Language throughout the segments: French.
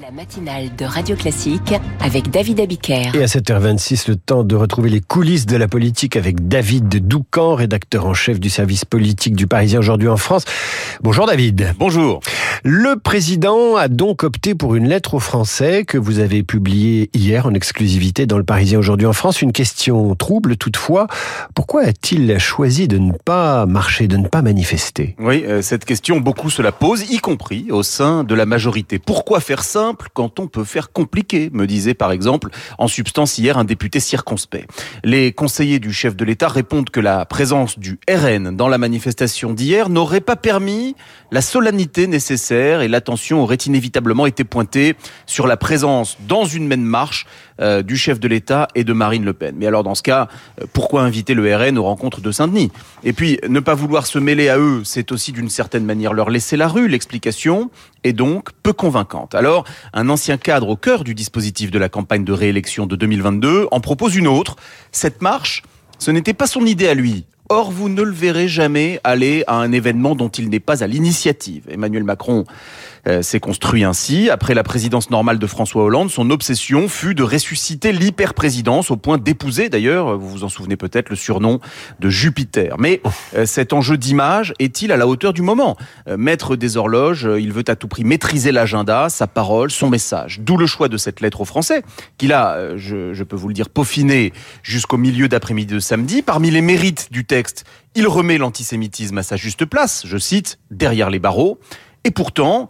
La matinale de Radio Classique avec David Abiker. Et à 7h26, le temps de retrouver les coulisses de la politique avec David Doucan, rédacteur en chef du service politique du Parisien aujourd'hui en France. Bonjour David. Bonjour. Le président a donc opté pour une lettre aux Français que vous avez publiée hier en exclusivité dans le Parisien aujourd'hui en France. Une question trouble toutefois. Pourquoi a-t-il choisi de ne pas marcher, de ne pas manifester? Oui, euh, cette question, beaucoup se la posent, y compris au sein de la majorité. Pourquoi faire simple quand on peut faire compliqué me disait par exemple en substance hier un député circonspect. Les conseillers du chef de l'État répondent que la présence du RN dans la manifestation d'hier n'aurait pas permis la solennité nécessaire et l'attention aurait inévitablement été pointée sur la présence dans une même marche euh, du chef de l'État et de Marine Le Pen. Mais alors dans ce cas, euh, pourquoi inviter le RN aux rencontres de Saint-Denis? Et puis ne pas vouloir se mêler à eux, c'est aussi d'une certaine manière leur laisser la rue. L'explication est donc peu convaincante. Alors un ancien cadre au cœur du dispositif de la campagne de réélection de 2022 en propose une autre. Cette marche, ce n'était pas son idée à lui. Or, vous ne le verrez jamais aller à un événement dont il n'est pas à l'initiative. Emmanuel Macron euh, s'est construit ainsi. Après la présidence normale de François Hollande, son obsession fut de ressusciter l'hyper-présidence au point d'épouser, d'ailleurs, vous vous en souvenez peut-être, le surnom de Jupiter. Mais euh, cet enjeu d'image est-il à la hauteur du moment? Euh, Maître des horloges, il veut à tout prix maîtriser l'agenda, sa parole, son message. D'où le choix de cette lettre aux Français, qu'il a, je, je peux vous le dire, peaufiné jusqu'au milieu d'après-midi de samedi. Parmi les mérites du texte, il remet l'antisémitisme à sa juste place, je cite, derrière les barreaux. Et pourtant,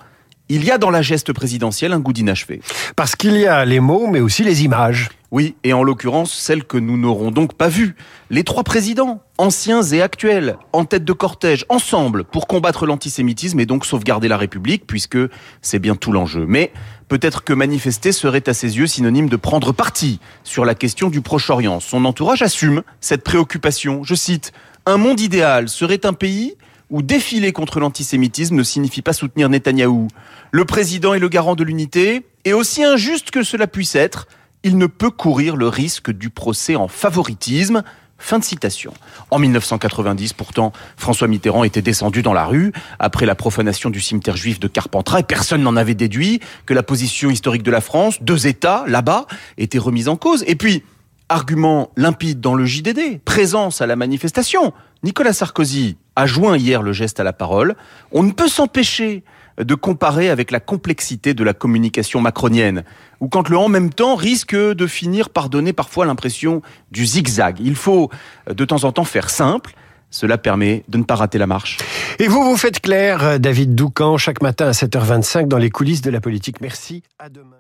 il y a dans la geste présidentielle un goût d'inachevé. Parce qu'il y a les mots, mais aussi les images. Oui, et en l'occurrence, celles que nous n'aurons donc pas vues. Les trois présidents, anciens et actuels, en tête de cortège, ensemble, pour combattre l'antisémitisme et donc sauvegarder la République, puisque c'est bien tout l'enjeu. Mais peut-être que manifester serait à ses yeux synonyme de prendre parti sur la question du Proche-Orient. Son entourage assume cette préoccupation. Je cite, Un monde idéal serait un pays où défiler contre l'antisémitisme ne signifie pas soutenir Netanyahou. Le président est le garant de l'unité, et aussi injuste que cela puisse être, il ne peut courir le risque du procès en favoritisme. Fin de citation. En 1990, pourtant, François Mitterrand était descendu dans la rue après la profanation du cimetière juif de Carpentras et personne n'en avait déduit que la position historique de la France, deux États là-bas, était remise en cause. Et puis, argument limpide dans le JDD, présence à la manifestation. Nicolas Sarkozy a joint hier le geste à la parole. On ne peut s'empêcher de comparer avec la complexité de la communication macronienne, ou quand le en même temps risque de finir par donner parfois l'impression du zigzag. Il faut de temps en temps faire simple. Cela permet de ne pas rater la marche. Et vous, vous faites clair, David Doucan, chaque matin à 7h25 dans les coulisses de la politique. Merci. À demain.